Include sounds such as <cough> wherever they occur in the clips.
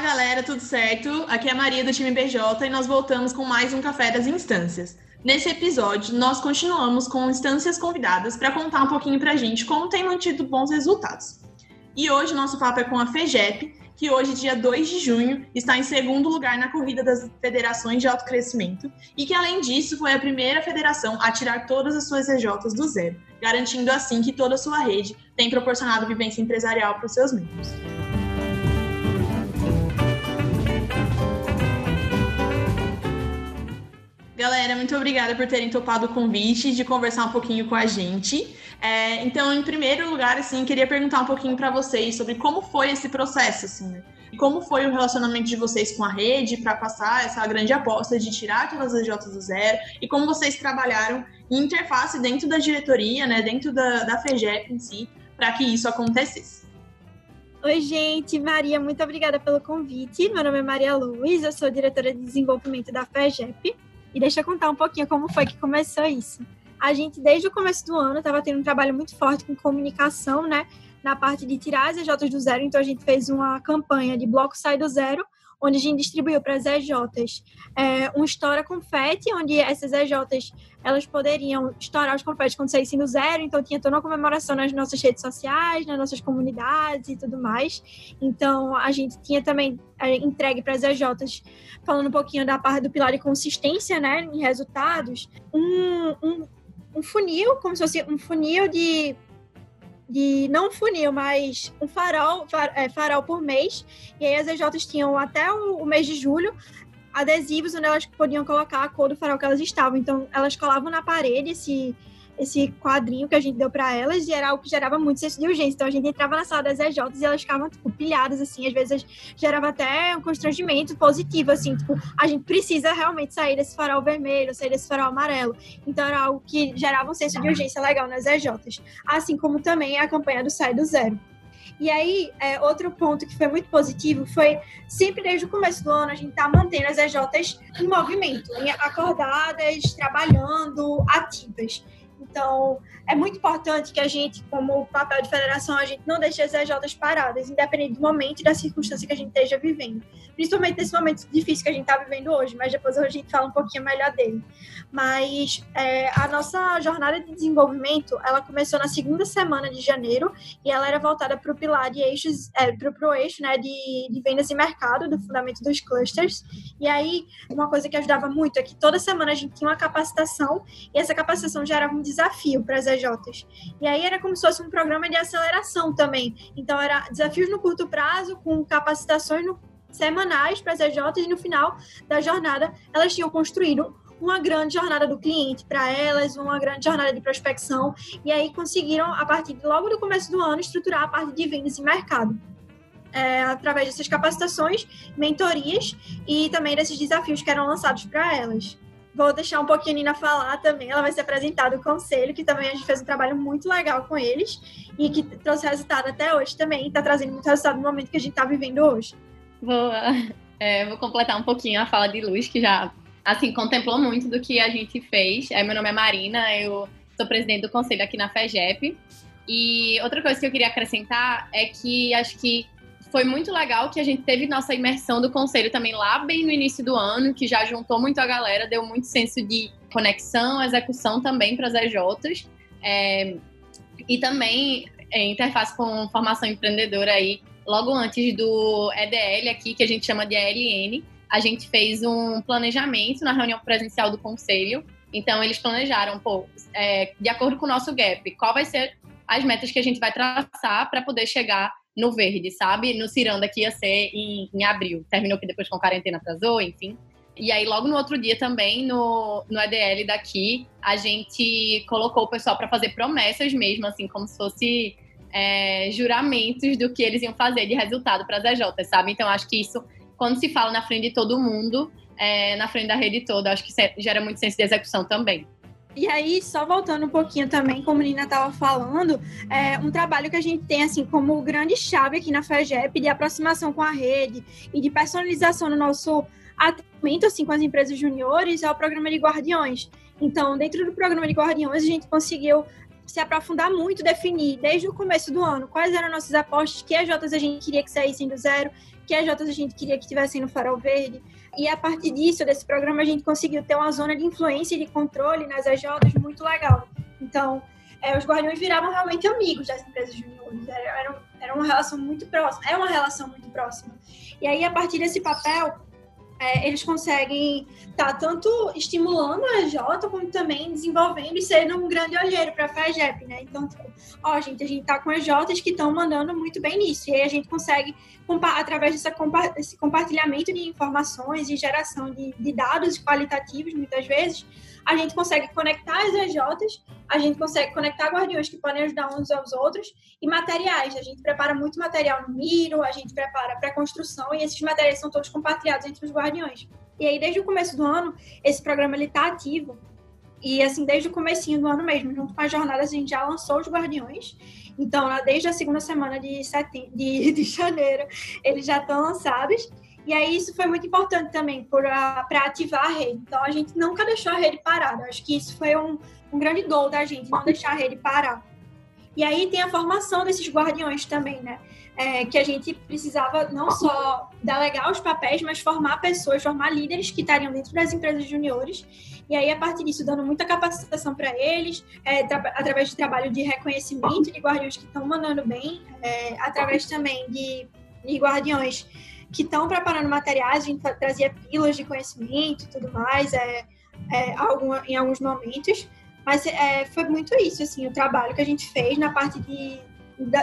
Fala galera, tudo certo? Aqui é a Maria do time BJ e nós voltamos com mais um Café das Instâncias. Nesse episódio, nós continuamos com instâncias convidadas para contar um pouquinho para a gente como tem mantido bons resultados. E hoje nosso papo é com a FEGEP, que hoje, dia 2 de junho, está em segundo lugar na corrida das federações de alto crescimento e que, além disso, foi a primeira federação a tirar todas as suas EJs do zero, garantindo assim que toda a sua rede tem proporcionado vivência empresarial para os seus membros. Galera, muito obrigada por terem topado o convite de conversar um pouquinho com a gente. É, então, em primeiro lugar, assim, queria perguntar um pouquinho para vocês sobre como foi esse processo, assim, né? Como foi o relacionamento de vocês com a rede para passar essa grande aposta de tirar todas as J do zero e como vocês trabalharam em interface dentro da diretoria, né, dentro da, da FEGEP em si, para que isso acontecesse. Oi, gente. Maria, muito obrigada pelo convite. Meu nome é Maria Luiz, eu sou diretora de desenvolvimento da FEGEP. E deixa eu contar um pouquinho como foi que começou isso. A gente, desde o começo do ano, estava tendo um trabalho muito forte com comunicação, né? Na parte de tirar as EJs do zero. Então, a gente fez uma campanha de bloco sai do zero, onde a gente distribuiu para as EJs é, um Estoura Confete, onde essas EJs elas poderiam estourar os confetes quando saíssem do zero, então tinha toda uma comemoração nas nossas redes sociais, nas nossas comunidades e tudo mais. Então a gente tinha também é, entregue para as EJs, falando um pouquinho da parte do pilar de consistência, né, em resultados, um, um, um funil, como se fosse um funil de de não funil, mas um farol, far, é, farol por mês. E aí as EJs tinham até o, o, mês de julho adesivos onde elas podiam colocar a cor do farol que elas estavam. Então elas colavam na parede esse esse quadrinho que a gente deu para elas e era algo que gerava muito senso de urgência. Então a gente entrava na sala das EJs e elas ficavam tipo, pilhadas assim, às vezes gerava até um constrangimento positivo assim, tipo, a gente precisa realmente sair desse farol vermelho, sair desse farol amarelo. Então era algo que gerava um senso de urgência legal nas EJs, assim como também a campanha do Sai do Zero. E aí, é, outro ponto que foi muito positivo foi sempre desde o começo do ano a gente tá mantendo as EJs em movimento, acordadas, trabalhando, ativas. Então, é muito importante que a gente, como papel de federação, a gente não deixe as EJs paradas, independente do momento e da circunstância que a gente esteja vivendo. Principalmente nesse momento difícil que a gente está vivendo hoje, mas depois a gente fala um pouquinho melhor dele. Mas é, a nossa jornada de desenvolvimento, ela começou na segunda semana de janeiro e ela era voltada para o pilar de eixos, é, para o eixo né, de, de vendas e mercado, do fundamento dos clusters. E aí, uma coisa que ajudava muito é que toda semana a gente tinha uma capacitação e essa capacitação gerava um desafio para as EJs. E aí era como se fosse um programa de aceleração também. Então, era desafios no curto prazo, com capacitações no, semanais para as EJs, e no final da jornada elas tinham construído uma grande jornada do cliente para elas, uma grande jornada de prospecção, e aí conseguiram, a partir de logo do começo do ano, estruturar a parte de vendas e mercado. É, através dessas capacitações, mentorias e também desses desafios que eram lançados para elas. Vou deixar um pouquinho a Nina falar também. Ela vai ser apresentada o conselho, que também a gente fez um trabalho muito legal com eles e que trouxe resultado até hoje também. Está trazendo muito resultado no momento que a gente está vivendo hoje. Boa. É, vou completar um pouquinho a fala de Luz, que já assim contemplou muito do que a gente fez. É, meu nome é Marina, eu sou presidente do conselho aqui na FEGEP. E outra coisa que eu queria acrescentar é que acho que foi muito legal que a gente teve nossa imersão do conselho também lá bem no início do ano, que já juntou muito a galera, deu muito senso de conexão, execução também para as EJs. É, e também é, interface com formação empreendedora aí, logo antes do EDL aqui, que a gente chama de ELN, a gente fez um planejamento na reunião presencial do conselho. Então, eles planejaram, pô, é, de acordo com o nosso gap, qual vai ser as metas que a gente vai traçar para poder chegar no verde, sabe? No Ciranda que ia ser em, em abril. Terminou que depois com quarentena atrasou, enfim. E aí, logo no outro dia também, no, no EDL daqui, a gente colocou o pessoal para fazer promessas mesmo, assim, como se fosse é, juramentos do que eles iam fazer de resultado para as EJs, sabe? Então, acho que isso, quando se fala na frente de todo mundo, é, na frente da rede toda, acho que gera muito senso de execução também. E aí, só voltando um pouquinho também, como a Nina estava falando, é um trabalho que a gente tem, assim, como grande chave aqui na FEGEP, de aproximação com a rede e de personalização no nosso atendimento, assim, com as empresas juniores, é o programa de guardiões. Então, dentro do programa de guardiões, a gente conseguiu se aprofundar muito, definir desde o começo do ano quais eram nossas apostas, que EJs a gente queria que saíssem do zero, que EJs a gente queria que tivessem no Farol Verde. E a partir disso, desse programa, a gente conseguiu ter uma zona de influência e de controle nas EJs muito legal. Então, é, os guardiões viravam realmente amigos das empresas juniores. Era, era, era uma relação muito próxima. É uma relação muito próxima. E aí, a partir desse papel, é, eles conseguem estar tá tanto estimulando a EJ, como também desenvolvendo e sendo um grande olheiro para a FAGEP, né? Então, tipo, ó, gente, a gente tá com EJs que estão mandando muito bem nisso. E aí a gente consegue, através desse compartilhamento de informações e geração de, de dados qualitativos, muitas vezes, a gente consegue conectar as EJs, a gente consegue conectar guardiões que podem ajudar uns aos outros e materiais. A gente prepara muito material no Miro, a gente prepara para construção e esses materiais são todos compartilhados entre os guardiões. E aí, desde o começo do ano, esse programa ele está ativo. E assim, desde o comecinho do ano mesmo, junto com as jornadas, a gente já lançou os guardiões. Então, desde a segunda semana de, setembro, de, <laughs> de janeiro, eles já estão lançados. E aí isso foi muito importante também para ativar a rede. Então a gente nunca deixou a rede parada. Acho que isso foi um, um grande gol da gente, não deixar a rede parar. E aí tem a formação desses guardiões também, né? É, que a gente precisava não só delegar os papéis, mas formar pessoas, formar líderes que estariam dentro das empresas juniores. E aí, a partir disso, dando muita capacitação para eles, é, através de trabalho de reconhecimento de guardiões que estão mandando bem, é, através também de, de guardiões que estão preparando materiais, a gente trazia pílulas de conhecimento e tudo mais, é, é, algum, em alguns momentos. Mas é, foi muito isso, assim, o trabalho que a gente fez na parte de,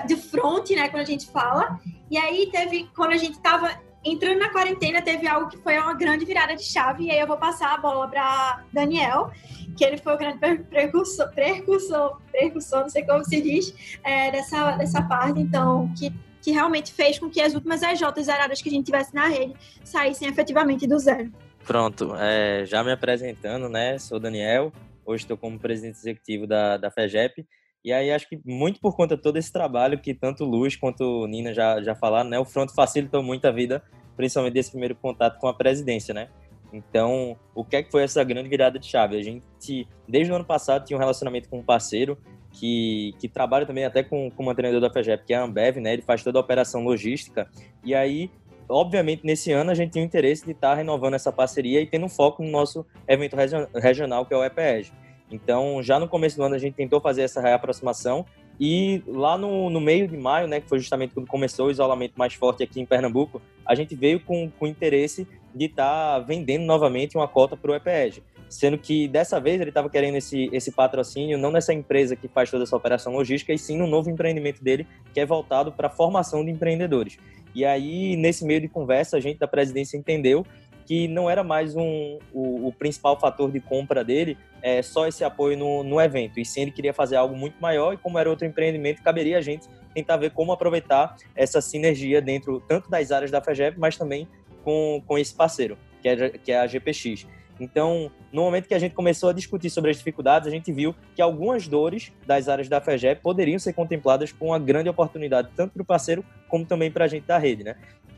de front, né, quando a gente fala. E aí teve, quando a gente estava entrando na quarentena, teve algo que foi uma grande virada de chave. E aí eu vou passar a bola para Daniel, que ele foi o grande precursor, precursor, precursor, não sei como se diz, é, dessa, dessa parte. Então, que que realmente fez com que as últimas EJs zeradas que a gente tivesse na rede saíssem efetivamente do zero. Pronto, é, já me apresentando, né? Sou Daniel, hoje estou como presidente executivo da, da FEGEP. E aí acho que muito por conta de todo esse trabalho que tanto Luz quanto Nina já, já falaram, né? O Front facilitou muito a vida, principalmente desse primeiro contato com a presidência, né? Então, o que é que foi essa grande virada de chave? A gente, desde o ano passado, tinha um relacionamento com um parceiro que, que trabalha também até com, com o mantenedor da FEGEP, que é a Ambev, né? Ele faz toda a operação logística. E aí, obviamente, nesse ano a gente tinha o interesse de estar renovando essa parceria e tendo foco no nosso evento regional, que é o EPEG. Então, já no começo do ano a gente tentou fazer essa reaproximação e lá no, no meio de maio, né, que foi justamente quando começou o isolamento mais forte aqui em Pernambuco, a gente veio com, com interesse de estar tá vendendo novamente uma cota para o EPEG sendo que dessa vez ele estava querendo esse, esse patrocínio não nessa empresa que faz toda essa operação logística, e sim no novo empreendimento dele, que é voltado para a formação de empreendedores. E aí, nesse meio de conversa, a gente da presidência entendeu que não era mais um, o, o principal fator de compra dele é, só esse apoio no, no evento, e sim ele queria fazer algo muito maior, e como era outro empreendimento, caberia a gente tentar ver como aproveitar essa sinergia dentro tanto das áreas da FEGEP, mas também com, com esse parceiro, que é, que é a GPX. Então, no momento que a gente começou a discutir sobre as dificuldades, a gente viu que algumas dores das áreas da FEGEP poderiam ser contempladas com uma grande oportunidade, tanto para o parceiro como também para a gente da rede. Né?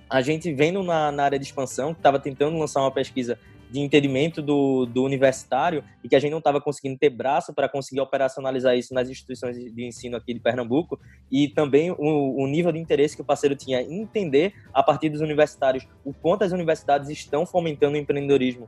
A gente vendo na, na área de expansão, que estava tentando lançar uma pesquisa de entendimento do, do universitário e que a gente não estava conseguindo ter braço para conseguir operacionalizar isso nas instituições de ensino aqui de Pernambuco e também o, o, nível de interesse que o parceiro tinha em entender a partir dos universitários o quanto as universidades estão fomentando o empreendedorismo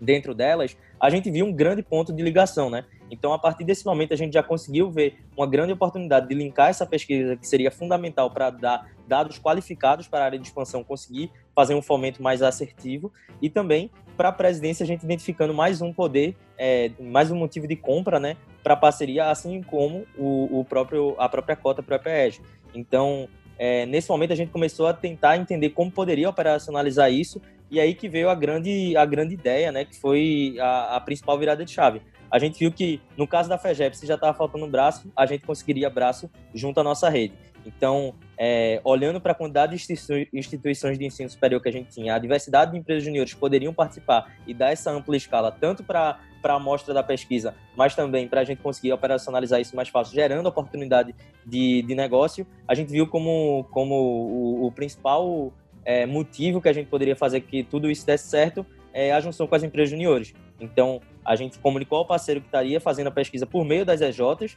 dentro delas, a gente viu um grande ponto de ligação, né? Então, a partir desse momento, a gente já conseguiu ver uma grande oportunidade de linkar essa pesquisa, que seria fundamental para dar dados qualificados para a área de expansão conseguir fazer um fomento mais assertivo e também para a presidência a gente identificando mais um poder, é, mais um motivo de compra, né, para a parceria, assim como o, o, próprio a própria cota para o EPEG. Então, é, nesse momento a gente começou a tentar entender como poderia operacionalizar isso e aí que veio a grande, a grande ideia, né, que foi a, a principal virada de chave. A gente viu que, no caso da FEGEP, se já estava faltando um braço, a gente conseguiria braço junto à nossa rede. Então, é, olhando para a quantidade de instituições de ensino superior que a gente tinha, a diversidade de empresas juniores poderiam participar e dar essa ampla escala, tanto para a amostra da pesquisa, mas também para a gente conseguir operacionalizar isso mais fácil, gerando oportunidade de, de negócio, a gente viu como, como o, o principal é, motivo que a gente poderia fazer que tudo isso desse certo é a junção com as empresas juniores. Então, a gente comunicou ao parceiro que estaria fazendo a pesquisa por meio das EJs,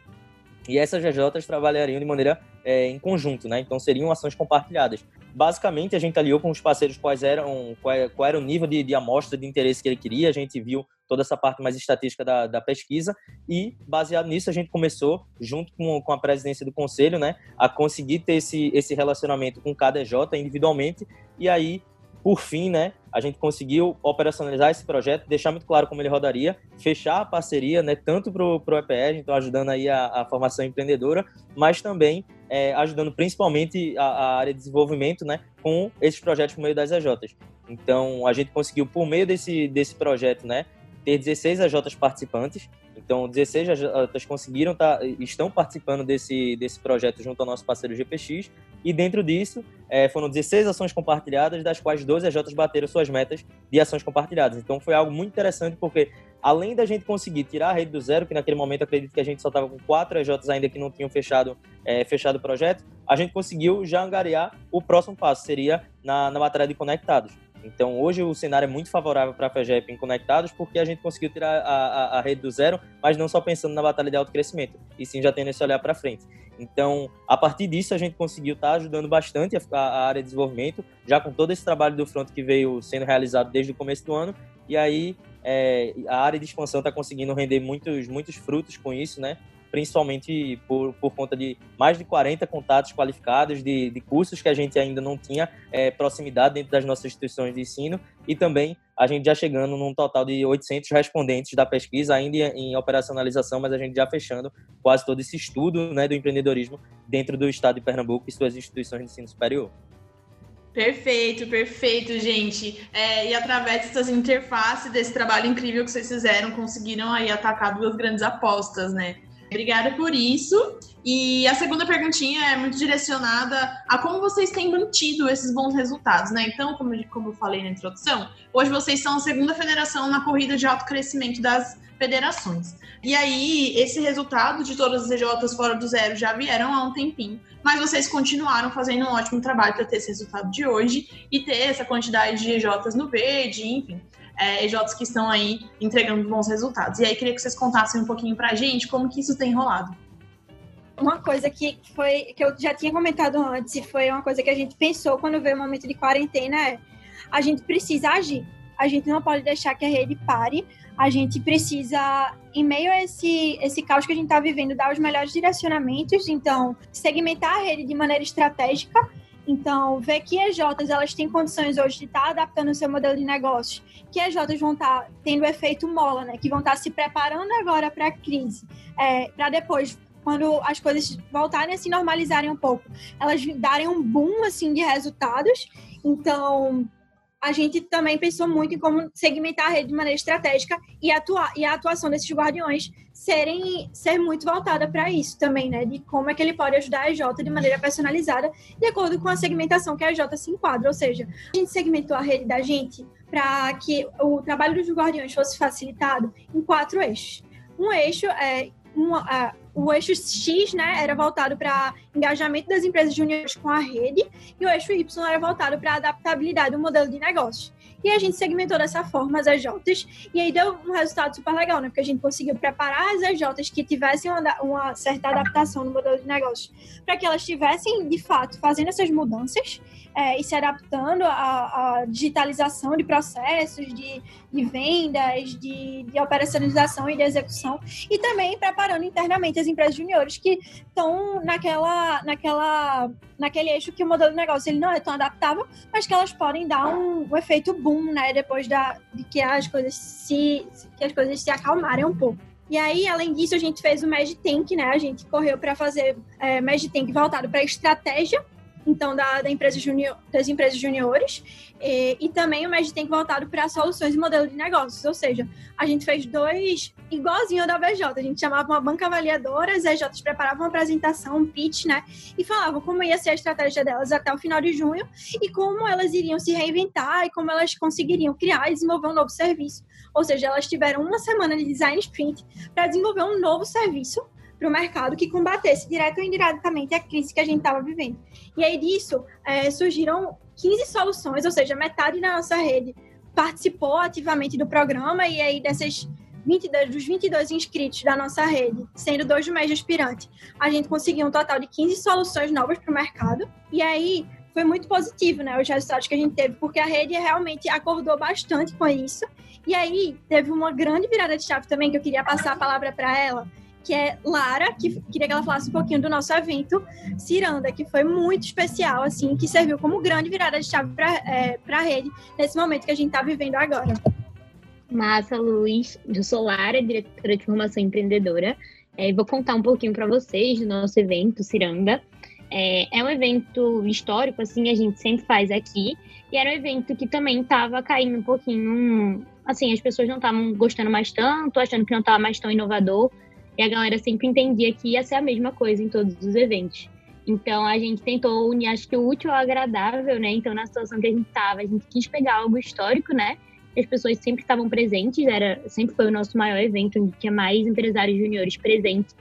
e essas GJs trabalhariam de maneira é, em conjunto, né? Então seriam ações compartilhadas. Basicamente, a gente aliou com os parceiros quais eram, qual, qual era o nível de, de, amostra de interesse que ele queria, a gente viu toda essa parte mais estatística da, da pesquisa e, baseado nisso, a gente começou, junto com, com a presidência do conselho, né, a conseguir ter esse, esse relacionamento com cada EJ individualmente e aí por fim, né, a gente conseguiu operacionalizar esse projeto, deixar muito claro como ele rodaria, fechar a parceria, né, tanto para o EPR, então ajudando aí a, a formação empreendedora, mas também é, ajudando principalmente a, a, área de desenvolvimento, né, com esses projetos por meio das EJs. Então, a gente conseguiu, por meio desse, desse projeto, né, ter 16 EJs participantes, então, 16 atletas conseguiram tá, estão participando desse, desse projeto junto ao nosso parceiro GPX, e dentro disso é, foram 16 ações compartilhadas, das quais 12 EJs bateram suas metas de ações compartilhadas. Então, foi algo muito interessante, porque além da gente conseguir tirar a rede do zero, que naquele momento acredito que a gente só estava com quatro EJs ainda que não tinham fechado, é, fechado o projeto, a gente conseguiu já angariar o próximo passo, seria na, na bateria de conectados. Então, hoje o cenário é muito favorável para a FEGEP em conectados, porque a gente conseguiu tirar a, a, a, rede do zero, mas não só pensando na batalha de alto crescimento, e sim já tendo esse olhar para frente. Então, a partir disso, a gente conseguiu estar tá ajudando bastante a, a, área de desenvolvimento, já com todo esse trabalho do front que veio sendo realizado desde o começo do ano, e aí é, a área de expansão está conseguindo render muitos, muitos frutos com isso, né? Principalmente por, por conta de mais de 40 contatos qualificados de, de cursos que a gente ainda não tinha é, proximidade dentro das nossas instituições de ensino e também a gente já chegando num total de 800 respondentes da pesquisa, ainda em operacionalização, mas a gente já fechando quase todo esse estudo né, do empreendedorismo dentro do estado de Pernambuco e suas instituições de ensino superior. Perfeito, perfeito, gente. É, e através dessas interfaces, desse trabalho incrível que vocês fizeram, conseguiram aí atacar duas grandes apostas, né? Obrigada por isso. E a segunda perguntinha é muito direcionada a como vocês têm mantido esses bons resultados, né? Então, como, como eu falei na introdução, hoje vocês são a segunda federação na corrida de alto crescimento das federações. E aí, esse resultado de todas as EJs fora do zero já vieram há um tempinho, mas vocês continuaram fazendo um ótimo trabalho para ter esse resultado de hoje e ter essa quantidade de EJs no verde, enfim é, EJs que estão aí entregando bons resultados. E aí queria que vocês contassem um pouquinho para a gente como que isso tem rolado. Uma coisa que foi que eu já tinha comentado antes e foi uma coisa que a gente pensou quando veio o momento de quarentena é a gente precisa agir. A gente não pode deixar que a rede pare. A gente precisa, em meio a esse, esse caos que a gente está vivendo, dar os melhores direcionamentos. Então, segmentar a rede de maneira estratégica então, ver que EJs elas têm condições hoje de estar tá adaptando o seu modelo de negócios, que EJs vão estar tá tendo efeito mola, né? Que vão estar tá se preparando agora para a crise, é, para depois quando as coisas voltarem a se normalizarem um pouco, elas darem um boom assim de resultados. Então, a gente também pensou muito em como segmentar a rede de maneira estratégica e atuar e a atuação desses guardiões serem ser muito voltada para isso também, né? De como é que ele pode ajudar a EJ de maneira personalizada, de acordo com a segmentação que a EJ se enquadra. Ou seja, a gente segmentou a rede da gente para que o trabalho dos guardiões fosse facilitado em quatro eixos. Um eixo é uma, uh, o eixo X né, era voltado para engajamento das empresas juniores com a rede e o eixo Y era voltado para adaptabilidade do modelo de negócios. E a gente segmentou dessa forma as EJs, e aí deu um resultado super legal, né? Porque a gente conseguiu preparar as EJs que tivessem uma, uma certa adaptação no modelo de negócios, para que elas estivessem, de fato, fazendo essas mudanças é, e se adaptando à, à, digitalização de processos, de, de vendas, de, de operacionalização e de execução, e também preparando internamente as empresas juniores que estão naquela, naquela, naquele eixo que o modelo de negócio ele não é tão adaptável, mas que elas podem dar um, um efeito boom, né, depois da, de que as coisas se, que as coisas se acalmarem um pouco. E aí, além disso, a gente fez o Magic Tank, né? A gente correu para fazer é, Tank voltado para estratégia então da, da empresa junior, das empresas juniores e, e também o Magitank voltado para soluções e modelo de negócios, ou seja, a gente fez dois igualzinho da VJ, a gente chamava uma banca avaliadora, as EJs preparavam uma apresentação, um pitch, né, e falavam como ia ser a estratégia delas até o final de junho e como elas iriam se reinventar e como elas conseguiriam criar e desenvolver um novo serviço. Ou seja, elas tiveram uma semana de design sprint para desenvolver um novo serviço para o mercado que combatesse direto ou indiretamente a crise que a gente estava vivendo. E aí disso é, surgiram 15 soluções, ou seja, metade da nossa rede participou ativamente do programa e aí dessas 22, dos 22 inscritos da nossa rede, sendo dois do mês de aspirante, a gente conseguiu um total de 15 soluções novas para o mercado. E aí foi muito positivo, né, os resultados que a gente teve, porque a rede realmente acordou bastante com isso. E aí teve uma grande virada de chave também que eu queria passar a palavra para ela, que é Lara, que queria que ela falasse um pouquinho do nosso evento Ciranda, que foi muito especial, assim, que serviu como grande virada de chave para é, a rede nesse momento que a gente está vivendo agora. Massa, Luiz. Eu sou Lara, diretora de formação empreendedora. É, vou contar um pouquinho para vocês do nosso evento Ciranda. É, é, um evento histórico, assim, a gente sempre faz aqui. E era um evento que também estava caindo um pouquinho. Assim, as pessoas não estavam gostando mais tanto, achando que não estava mais tão inovador. E a galera sempre entendia que ia ser a mesma coisa em todos os eventos. Então a gente tentou unir, acho que o útil ao agradável, né? Então na situação que a gente estava, a gente quis pegar algo histórico, né? As pessoas sempre estavam presentes, era sempre foi o nosso maior evento, onde tinha mais empresários juniores presentes.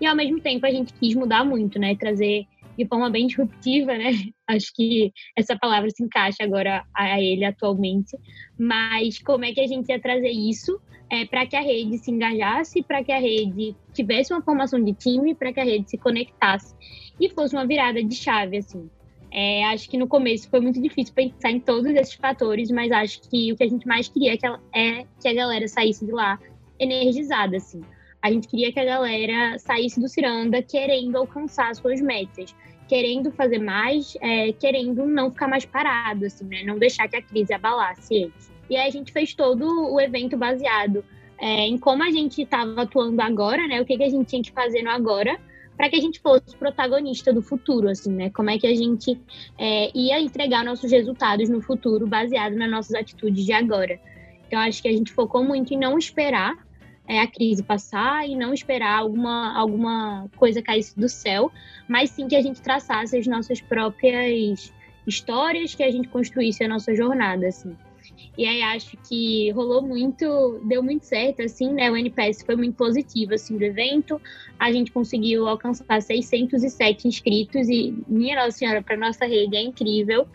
E ao mesmo tempo a gente quis mudar muito, né? Trazer de forma bem disruptiva, né? <laughs> Acho que essa palavra se encaixa agora a ele atualmente. Mas como é que a gente ia trazer isso é, para que a rede se engajasse, para que a rede tivesse uma formação de time, para que a rede se conectasse e fosse uma virada de chave, assim. É, acho que no começo foi muito difícil pensar em todos esses fatores, mas acho que o que a gente mais queria é que, é que a galera saísse de lá energizada, assim. A gente queria que a galera saísse do Ciranda querendo alcançar suas metas, querendo fazer mais, é, querendo não ficar mais parado, assim, né? Não deixar que a crise abalasse eles. E aí a gente fez todo o evento baseado é, em como a gente estava atuando agora, né? O que, que a gente tinha que fazer no agora para que a gente fosse protagonista do futuro, assim, né? Como é que a gente é, ia entregar nossos resultados no futuro baseado nas nossas atitudes de agora. Então, acho que a gente focou muito em não esperar é, a crise passar e não esperar alguma, alguma coisa caísse do céu, mas sim que a gente traçasse as nossas próprias histórias, que a gente construísse a nossa jornada, assim. E aí acho que rolou muito, deu muito certo, assim, né? O NPS foi muito positivo, assim, do evento. A gente conseguiu alcançar 607 inscritos e, minha Nossa Senhora, para nossa rede é incrível.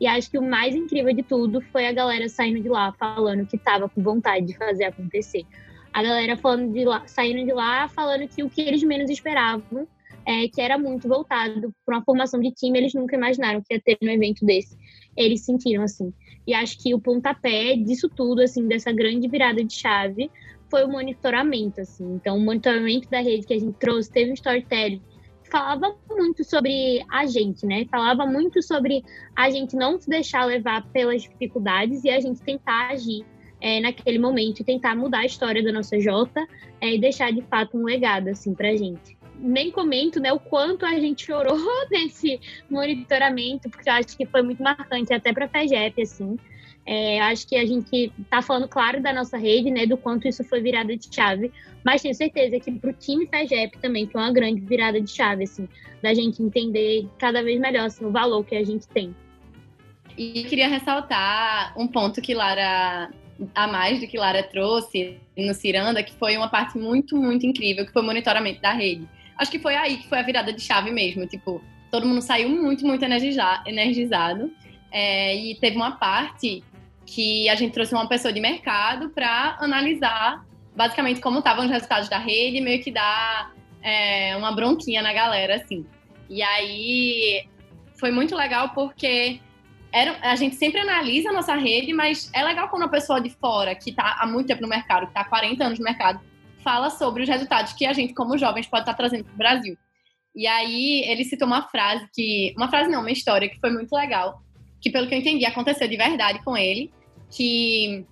E acho que o mais incrível de tudo foi a galera saindo de lá falando que estava com vontade de fazer acontecer. A galera falando de lá, saindo de lá falando que o que eles menos esperavam é, que era muito voltado para uma formação de time, eles nunca imaginaram que ia ter um evento desse. Eles sentiram assim. E acho que o pontapé disso tudo, assim, dessa grande virada de chave, foi o monitoramento, assim. Então, o monitoramento da rede que a gente trouxe, teve um storytelling falava muito sobre a gente, né? Falava muito sobre a gente não se deixar levar pelas dificuldades e a gente tentar agir é, naquele momento e tentar mudar a história da nossa Jota é, e deixar de fato um legado assim pra gente nem comento né, o quanto a gente chorou <laughs> nesse monitoramento, porque eu acho que foi muito marcante, até para a FEGEP, assim. É, acho que a gente está falando, claro, da nossa rede, né, do quanto isso foi virada de chave, mas tenho certeza que para o time FEGEP também foi uma grande virada de chave, assim, da gente entender cada vez melhor assim, o valor que a gente tem. E queria ressaltar um ponto que Lara, a mais do que Lara trouxe no Ciranda, que foi uma parte muito, muito incrível, que foi o monitoramento da rede acho que foi aí que foi a virada de chave mesmo. Tipo, todo mundo saiu muito, muito energizado. É, e teve uma parte que a gente trouxe uma pessoa de mercado para analisar basicamente como estavam os resultados da rede, meio que dar é, uma bronquinha na galera, assim. E aí foi muito legal porque era, a gente sempre analisa a nossa rede, mas é legal quando a pessoa de fora, que está há muito tempo no mercado, que está há 40 anos no mercado, fala sobre os resultados que a gente, como jovens, pode estar trazendo para o Brasil. E aí ele citou uma frase que. Uma frase não, uma história que foi muito legal. Que, pelo que eu entendi, aconteceu de verdade com ele. Que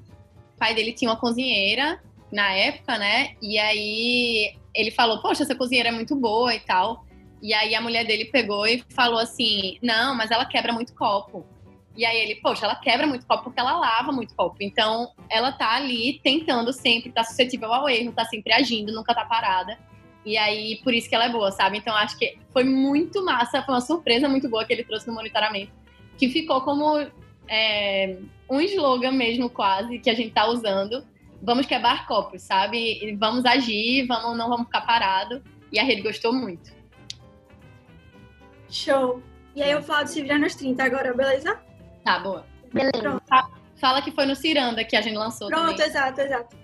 o pai dele tinha uma cozinheira na época, né? E aí ele falou, poxa, essa cozinheira é muito boa e tal. E aí a mulher dele pegou e falou assim: Não, mas ela quebra muito copo. E aí ele, poxa, ela quebra muito copo porque ela lava muito copo. Então, ela tá ali tentando sempre, tá suscetível ao erro, tá sempre agindo, nunca tá parada. E aí, por isso que ela é boa, sabe? Então, acho que foi muito massa, foi uma surpresa muito boa que ele trouxe no monitoramento, que ficou como é, um slogan mesmo, quase, que a gente tá usando. Vamos quebrar copos, sabe? Vamos agir, vamos, não vamos ficar parado. E a rede gostou muito. Show! E aí eu falo de se virar nos 30 agora, beleza? Tá, boa. Beleza. Fala que foi no Ciranda que a gente lançou Pronto, também. exato, exato.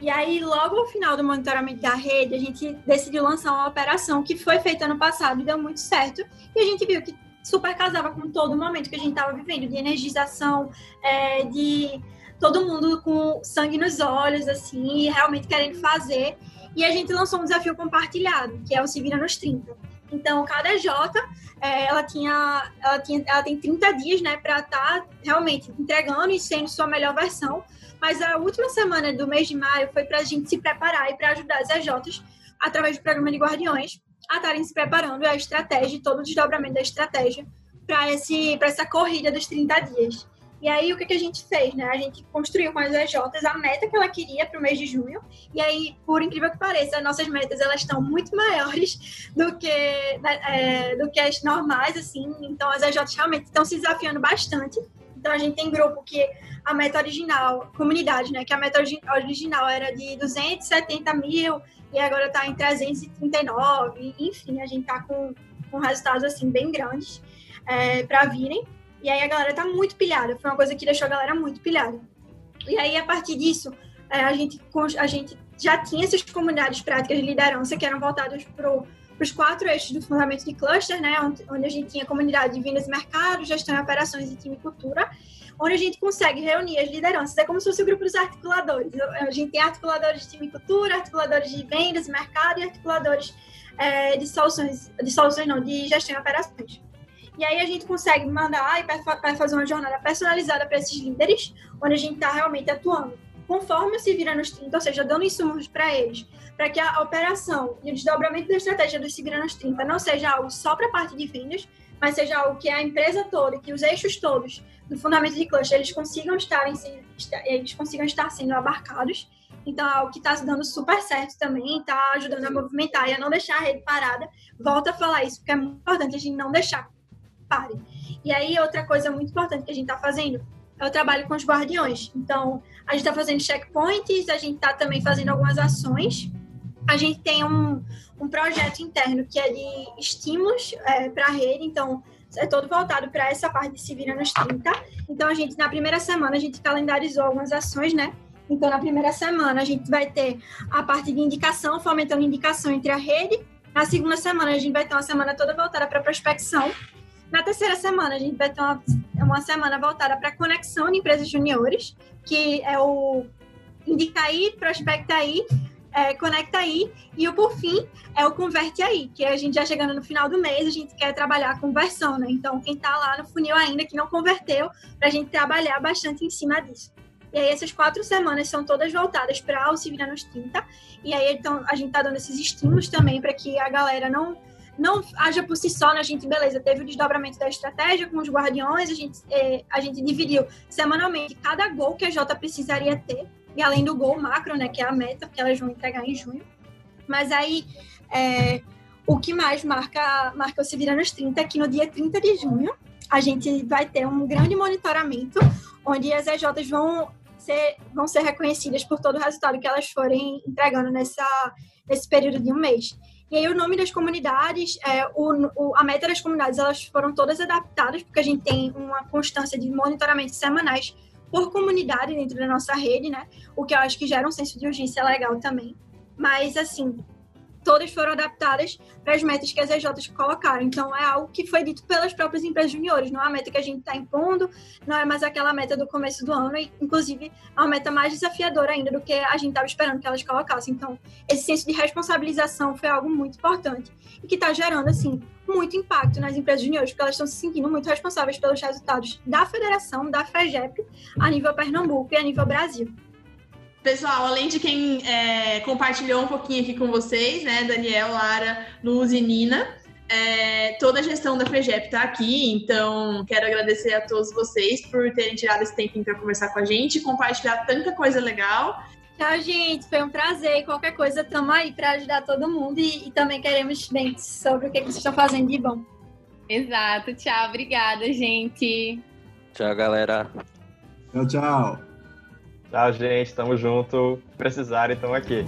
E aí, logo ao final do monitoramento da rede, a gente decidiu lançar uma operação que foi feita ano passado e deu muito certo. E a gente viu que super casava com todo o momento que a gente estava vivendo, de energização, é, de todo mundo com sangue nos olhos, assim, realmente querendo fazer. E a gente lançou um desafio compartilhado, que é o Se Vira nos 30. Então, cada J, é, ela, tinha, ela, tinha, ela tem 30 dias, né, para estar tá realmente entregando e sendo sua melhor versão. Mas a última semana do mês de maio foi para a gente se preparar e para ajudar as EJs, através do programa de Guardiões, a estarem se preparando a estratégia, todo o desdobramento da estratégia para essa corrida dos 30 dias. E aí, o que, que a gente fez, né? A gente construiu com as EJs a meta que ela queria para o mês de junho. E aí, por incrível que pareça, as nossas metas, elas estão muito maiores <laughs> do que, né, é, do que as normais, assim. Então, as EJs realmente estão se desafiando bastante. Então, a gente tem grupo que a meta original, comunidade, né? Que a meta original era de 270 mil e agora está em 339. Enfim, a gente está com, com resultados, assim, bem grandes é, para virem. E aí a galera tá muito pilhada. Foi uma coisa que deixou a galera muito pilhada. E aí, a partir disso, é, a, gente, a gente já tinha essas comunidades práticas de liderança que eram voltadas para os quatro eixos do fundamento de cluster, né? Onde, a gente tinha comunidade de vendas e mercado, gestão e operações e time e cultura, onde a gente consegue reunir as lideranças. É como se fosse o grupo dos articuladores. A gente tem articuladores de time e cultura, articuladores de vendas, mercado e articuladores é, de soluções, de soluções não, de gestão e operações. E aí a gente consegue mandar para fazer uma jornada personalizada para esses líderes, onde a gente está realmente atuando conforme se vira nos 30, ou seja, dando insumos para eles, para que a operação e o desdobramento da estratégia do se vira nos 30 não seja algo só para a parte de vendas, mas seja algo que a empresa toda, que os eixos todos do fundamento de cluster, eles consigam estar, eles consigam estar sendo abarcados. Então, é algo que está dando super certo também, está ajudando a movimentar e a não deixar a rede parada. Volto a falar isso, porque é muito importante a gente não deixar pare. E aí, outra coisa muito importante que a gente está fazendo é o trabalho com os guardiões. Então, a gente está fazendo checkpoints, a gente está também fazendo algumas ações. A gente tem um, um projeto interno que é de estímulos é, para a rede, então é todo voltado para essa parte de se vira nos 30. Então, a gente, na primeira semana, a gente calendarizou algumas ações, né? Então, na primeira semana, a gente vai ter a parte de indicação, fomentando indicação entre a rede. Na segunda semana, a gente vai ter uma semana toda voltada para prospecção. Na terceira semana, a gente vai ter uma, uma semana voltada para conexão de empresas juniores, que é o indica aí, prospecta aí, é, conecta aí, e o por fim é o converte aí, que a gente já chegando no final do mês, a gente quer trabalhar a conversão, né? Então, quem está lá no funil ainda que não converteu, para a gente trabalhar bastante em cima disso. E aí, essas quatro semanas são todas voltadas para o Se Vira nos 30. E aí, então, a gente está dando esses estímulos também para que a galera não não haja por si só, né? a gente, beleza, teve o desdobramento da estratégia com os guardiões, a gente, é, a gente dividiu semanalmente cada gol que a Jota precisaria ter, e além do gol macro, né, que é a meta, que elas vão entregar em junho. Mas aí, é, o que mais marca, marca o Se Vira nos 30 é que no dia 30 de junho, a gente vai ter um grande monitoramento, onde as EJs vão ser, vão ser reconhecidas por todo o resultado que elas forem entregando nessa, nesse período de um mês. E aí o nome das comunidades, é, o, o, a meta das comunidades, elas foram todas adaptadas, porque a gente tem uma constância de monitoramento semanais por comunidade dentro da nossa rede, né? O que eu acho que gera um senso de urgência legal também. Mas, assim, todas foram adaptadas para as metas que as EJs colocaram. Então, é algo que foi dito pelas próprias empresas juniores, não é a meta que a gente está impondo, não é mais aquela meta do começo do ano, e, inclusive, é uma meta mais desafiadora ainda do que a gente estava esperando que elas colocassem. Então, esse senso de responsabilização foi algo muito importante e que está gerando, assim, muito impacto nas empresas juniores, porque elas estão se sentindo muito responsáveis pelos resultados da federação, da FEGEP, a nível Pernambuco e a nível Brasil. Pessoal, além de quem é, compartilhou um pouquinho aqui com vocês, né, Daniel, Lara, Luz e Nina, é, toda a gestão da FEGEP está aqui, então quero agradecer a todos vocês por terem tirado esse tempinho para conversar com a gente, compartilhar tanta coisa legal. Tchau, gente. Foi um prazer. Qualquer coisa, estamos aí para ajudar todo mundo e, e, também queremos bem sobre o que, que vocês estão fazendo de bom. Exato. Tchau. Obrigada, gente. Tchau, galera. Tchau, tchau. Tchau, gente. Tamo junto. Precisarem, estamos aqui.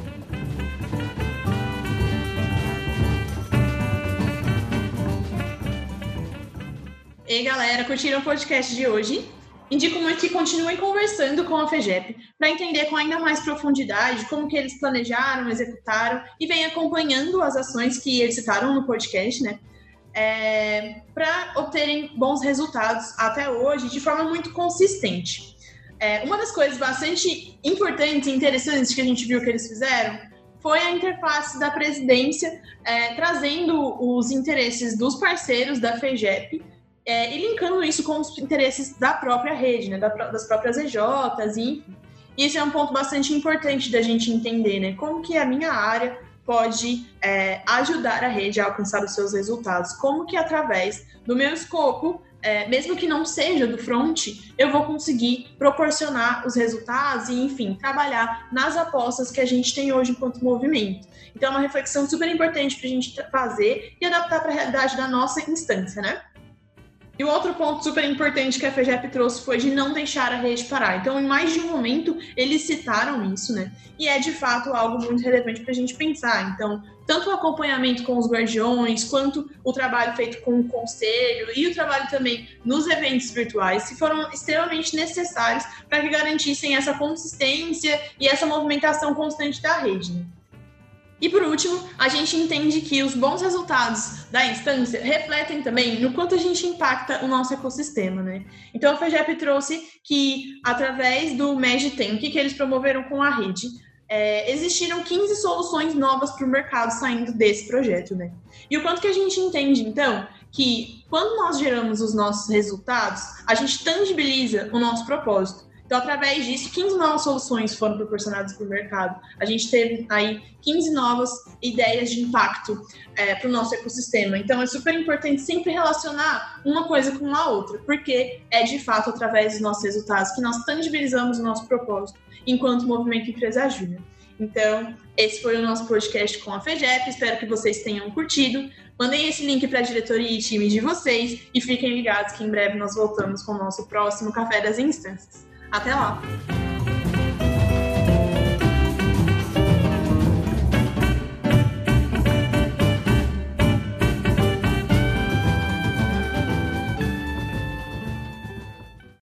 Ei, galera, curtiram o podcast de hoje? Indico muito que continuem conversando com a FEGEP para entender com ainda mais profundidade como que eles planejaram, executaram e vem acompanhando as ações que eles citaram no podcast, né? É, para obterem bons resultados até hoje de forma muito consistente. É, uma das coisas bastante importantes e interessantes que a gente viu que eles fizeram foi a interface da presidência, é, trazendo os interesses dos parceiros da FEGEP é, e linkando isso com os interesses da própria rede, né, das próprias EJs, enfim. Isso é um ponto bastante importante da gente entender, né? Como que a minha área pode é, ajudar a rede a alcançar os seus resultados? Como que através do meu escopo, é, mesmo que não seja do front, eu vou conseguir proporcionar os resultados e, enfim, trabalhar nas apostas que a gente tem hoje enquanto movimento. Então, é uma reflexão super importante para a gente fazer e adaptar para a realidade da nossa instância, né? E o outro ponto super importante que a FEGEP trouxe foi de não deixar a rede parar. Então, em mais de um momento, eles citaram isso, né? E é de fato algo muito relevante para a gente pensar. Então, tanto o acompanhamento com os guardiões, quanto o trabalho feito com o conselho e o trabalho também nos eventos virtuais, que foram extremamente necessários para que garantissem essa consistência e essa movimentação constante da rede. Né? E por último, a gente entende que os bons resultados da instância refletem também no quanto a gente impacta o nosso ecossistema, né? Então a FEGEP trouxe que, através do MagTank que eles promoveram com a rede, é, existiram 15 soluções novas para o mercado saindo desse projeto, né? E o quanto que a gente entende, então, que quando nós geramos os nossos resultados, a gente tangibiliza o nosso propósito. Então, através disso, 15 novas soluções foram proporcionadas para o mercado. A gente teve aí 15 novas ideias de impacto é, para o nosso ecossistema. Então, é super importante sempre relacionar uma coisa com a outra, porque é de fato através dos nossos resultados que nós tangibilizamos o nosso propósito enquanto movimento Empresa Júnior. Então, esse foi o nosso podcast com a FEGEP. Espero que vocês tenham curtido. Mandem esse link para a diretoria e time de vocês e fiquem ligados que em breve nós voltamos com o nosso próximo Café das Instâncias. Até lá!